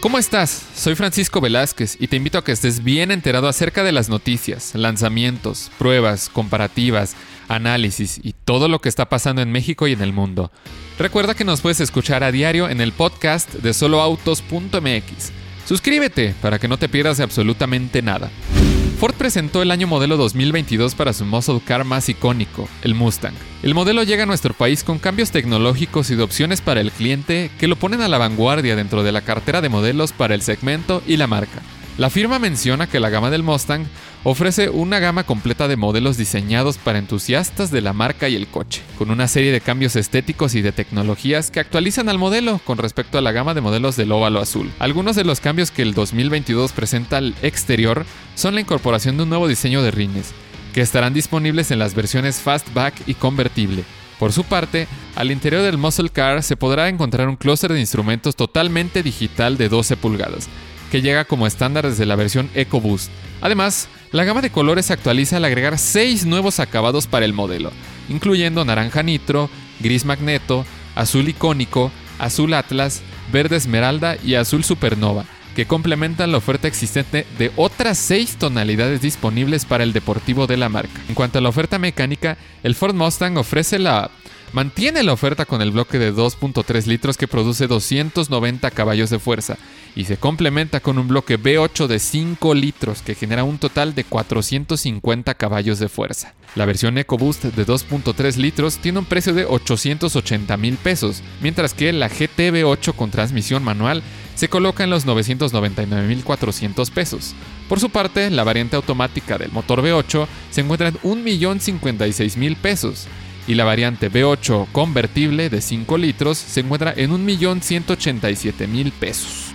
¿Cómo estás? Soy Francisco Velázquez y te invito a que estés bien enterado acerca de las noticias, lanzamientos, pruebas, comparativas, análisis y todo lo que está pasando en México y en el mundo. Recuerda que nos puedes escuchar a diario en el podcast de soloautos.mx. Suscríbete para que no te pierdas absolutamente nada. Ford presentó el año modelo 2022 para su muscle car más icónico, el Mustang. El modelo llega a nuestro país con cambios tecnológicos y de opciones para el cliente que lo ponen a la vanguardia dentro de la cartera de modelos para el segmento y la marca. La firma menciona que la gama del Mustang ofrece una gama completa de modelos diseñados para entusiastas de la marca y el coche, con una serie de cambios estéticos y de tecnologías que actualizan al modelo con respecto a la gama de modelos del óvalo azul. Algunos de los cambios que el 2022 presenta al exterior son la incorporación de un nuevo diseño de rines, que estarán disponibles en las versiones Fastback y convertible. Por su parte, al interior del Muscle Car se podrá encontrar un clúster de instrumentos totalmente digital de 12 pulgadas, que llega como estándar desde la versión EcoBoost. Además, la gama de colores se actualiza al agregar 6 nuevos acabados para el modelo, incluyendo naranja nitro, gris magneto, azul icónico, azul atlas, verde esmeralda y azul supernova, que complementan la oferta existente de otras 6 tonalidades disponibles para el deportivo de la marca. En cuanto a la oferta mecánica, el Ford Mustang ofrece la mantiene la oferta con el bloque de 2.3 litros que produce 290 caballos de fuerza y se complementa con un bloque V8 de 5 litros que genera un total de 450 caballos de fuerza. La versión EcoBoost de 2.3 litros tiene un precio de 880 mil pesos, mientras que la GT V8 con transmisión manual se coloca en los 999.400 pesos. Por su parte, la variante automática del motor V8 se encuentra en 1.056.000 pesos y la variante V8 convertible de 5 litros se encuentra en 1.187.000 pesos.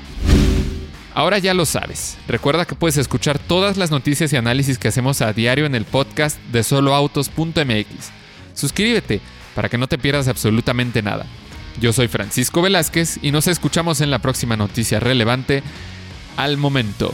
Ahora ya lo sabes. Recuerda que puedes escuchar todas las noticias y análisis que hacemos a diario en el podcast de soloautos.mx. Suscríbete para que no te pierdas absolutamente nada. Yo soy Francisco Velázquez y nos escuchamos en la próxima noticia relevante al momento.